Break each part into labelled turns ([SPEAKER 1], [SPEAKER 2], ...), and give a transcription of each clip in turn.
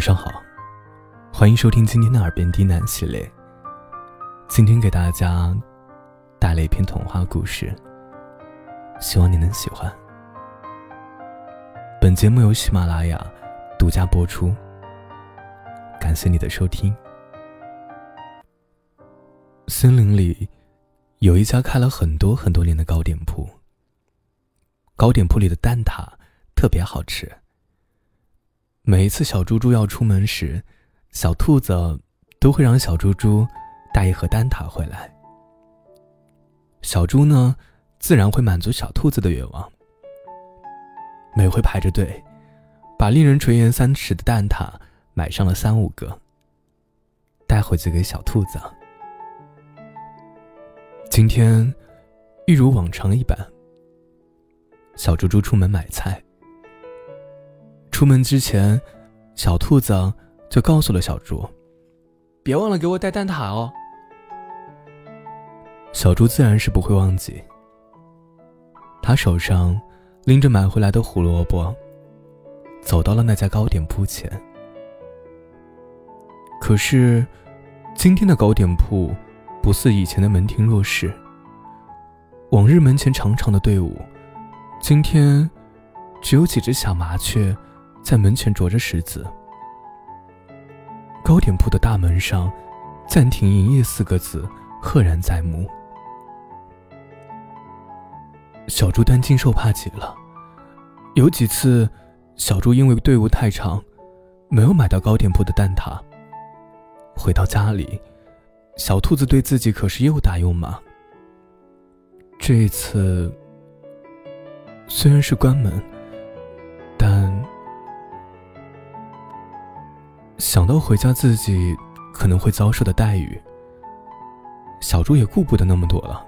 [SPEAKER 1] 晚上好，欢迎收听今天的耳边低喃系列。今天给大家带来一篇童话故事，希望你能喜欢。本节目由喜马拉雅独家播出，感谢你的收听。森林里有一家开了很多很多年的糕点铺，糕点铺里的蛋挞特别好吃。每一次小猪猪要出门时，小兔子都会让小猪猪带一盒蛋挞回来。小猪呢，自然会满足小兔子的愿望。每回排着队，把令人垂涎三尺的蛋挞买上了三五个，带回去给小兔子。今天，一如往常一般，小猪猪出门买菜。出门之前，小兔子就告诉了小猪：“别忘了给我带蛋挞哦。”小猪自然是不会忘记。他手上拎着买回来的胡萝卜，走到了那家糕点铺前。可是，今天的糕点铺不似以前的门庭若市。往日门前长长的队伍，今天只有几只小麻雀。在门前啄着石子。糕点铺的大门上，“暂停营业”四个字赫然在目。小猪担惊受怕极了。有几次，小猪因为队伍太长，没有买到糕点铺的蛋挞。回到家里，小兔子对自己可是又打又骂。这一次，虽然是关门。想到回家自己可能会遭受的待遇，小猪也顾不得那么多了。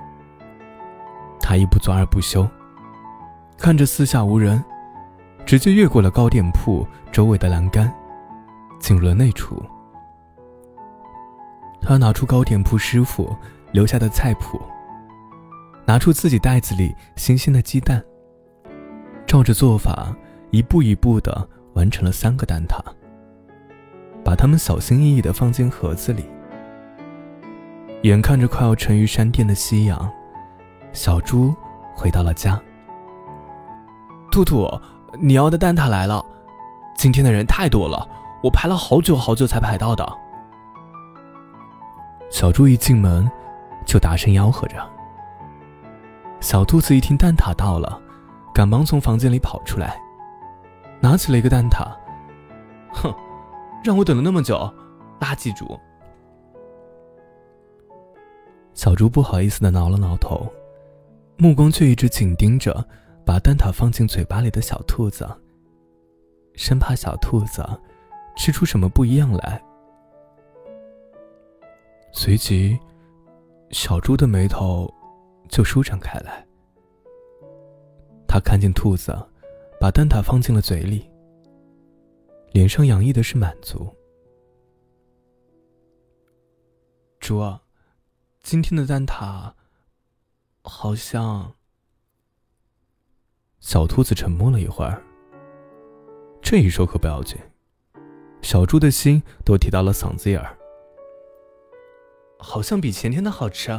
[SPEAKER 1] 他一不做二不休，看着四下无人，直接越过了糕点铺周围的栏杆，进入了内厨。他拿出糕点铺师傅留下的菜谱，拿出自己袋子里新鲜的鸡蛋，照着做法一步一步的完成了三个蛋挞。把它们小心翼翼地放进盒子里。眼看着快要沉于山巅的夕阳，小猪回到了家。兔兔，你要的蛋挞来了。今天的人太多了，我排了好久好久才排到的。小猪一进门，就大声吆喝着。小兔子一听蛋挞到了，赶忙从房间里跑出来，拿起了一个蛋挞。哼。让我等了那么久，垃圾猪！小猪不好意思的挠了挠头，目光却一直紧盯着把蛋挞放进嘴巴里的小兔子，生怕小兔子吃出什么不一样来。随即，小猪的眉头就舒展开来。他看见兔子把蛋挞放进了嘴里。脸上洋溢的是满足。猪，今天的蛋挞好像……小兔子沉默了一会儿。这一说可不要紧，小猪的心都提到了嗓子眼儿。好像比前天的好吃。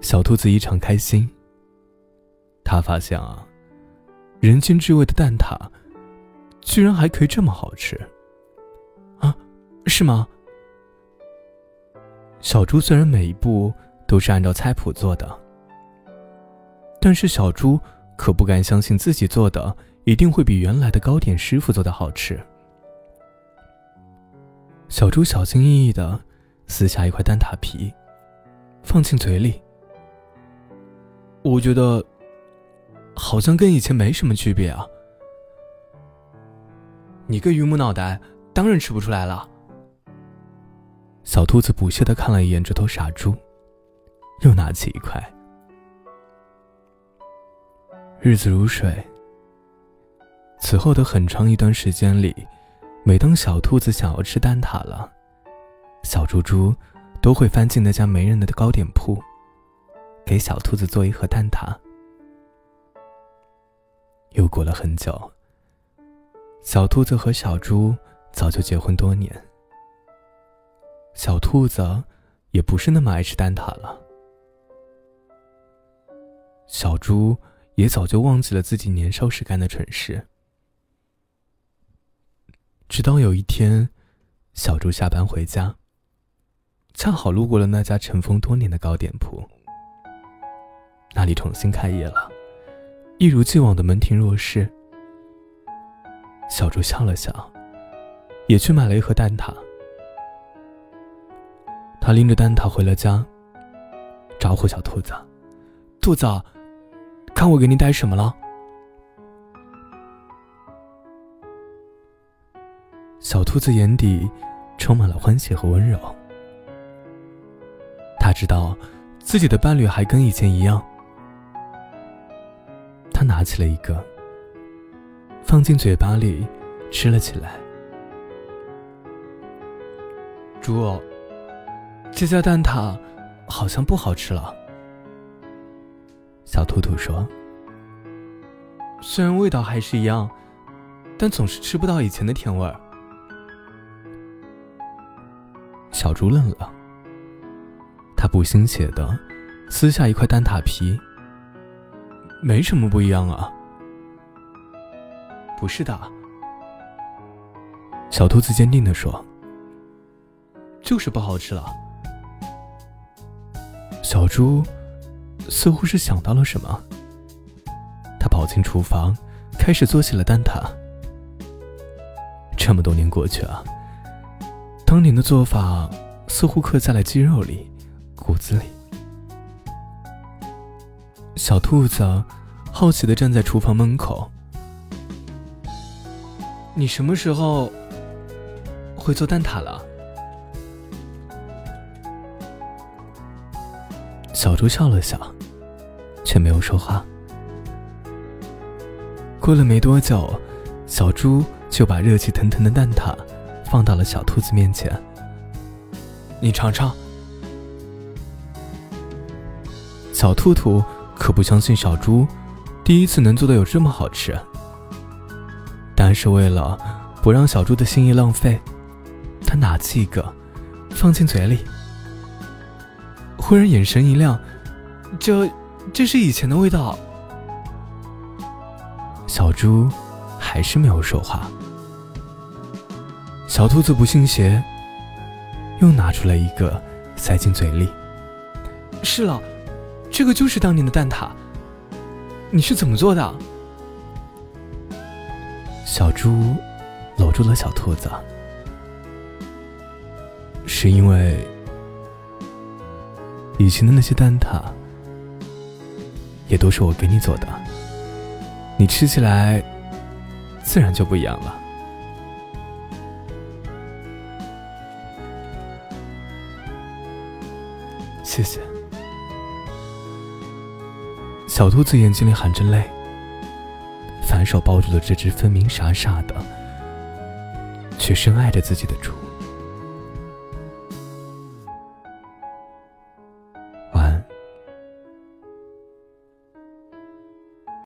[SPEAKER 1] 小兔子异常开心。他发现啊，人间至味的蛋挞。居然还可以这么好吃，啊，是吗？小猪虽然每一步都是按照菜谱做的，但是小猪可不敢相信自己做的一定会比原来的糕点师傅做的好吃。小猪小心翼翼的撕下一块蛋挞皮，放进嘴里。我觉得，好像跟以前没什么区别啊。你个榆木脑袋，当然吃不出来了。小兔子不屑的看了一眼这头傻猪，又拿起一块。日子如水。此后的很长一段时间里，每当小兔子想要吃蛋挞了，小猪猪都会翻进那家没人的糕点铺，给小兔子做一盒蛋挞。又过了很久。小兔子和小猪早就结婚多年，小兔子也不是那么爱吃蛋挞了，小猪也早就忘记了自己年少时干的蠢事。直到有一天，小猪下班回家，恰好路过了那家尘封多年的糕点铺，那里重新开业了，一如既往的门庭若市。小猪笑了笑，也去买了一盒蛋挞。他拎着蛋挞回了家，招呼小兔子：“兔子，看我给你带什么了。”小兔子眼底充满了欢喜和温柔。他知道自己的伴侣还跟以前一样。他拿起了一个。放进嘴巴里，吃了起来。猪，这家蛋挞好像不好吃了。小兔兔说：“虽然味道还是一样，但总是吃不到以前的甜味儿。”小猪愣了，他不心血的撕下一块蛋挞皮，没什么不一样啊。不是的，小兔子坚定的说：“就是不好吃了。”小猪似乎是想到了什么，他跑进厨房，开始做起了蛋挞。这么多年过去啊，当年的做法似乎刻在了肌肉里、骨子里。小兔子好奇的站在厨房门口。你什么时候会做蛋挞了？小猪笑了笑，却没有说话。过了没多久，小猪就把热气腾腾的蛋挞放到了小兔子面前。你尝尝。小兔兔可不相信小猪第一次能做的有这么好吃。是为了不让小猪的心意浪费，他拿起一个，放进嘴里。忽然眼神一亮，这，这是以前的味道。小猪还是没有说话。小兔子不信邪，又拿出来一个，塞进嘴里。是了，这个就是当年的蛋挞。你是怎么做的？小猪搂住了小兔子，是因为以前的那些蛋挞也都是我给你做的，你吃起来自然就不一样了。谢谢。小兔子眼睛里含着泪。反手抱住了这只分明傻傻的，却深爱着自己的猪。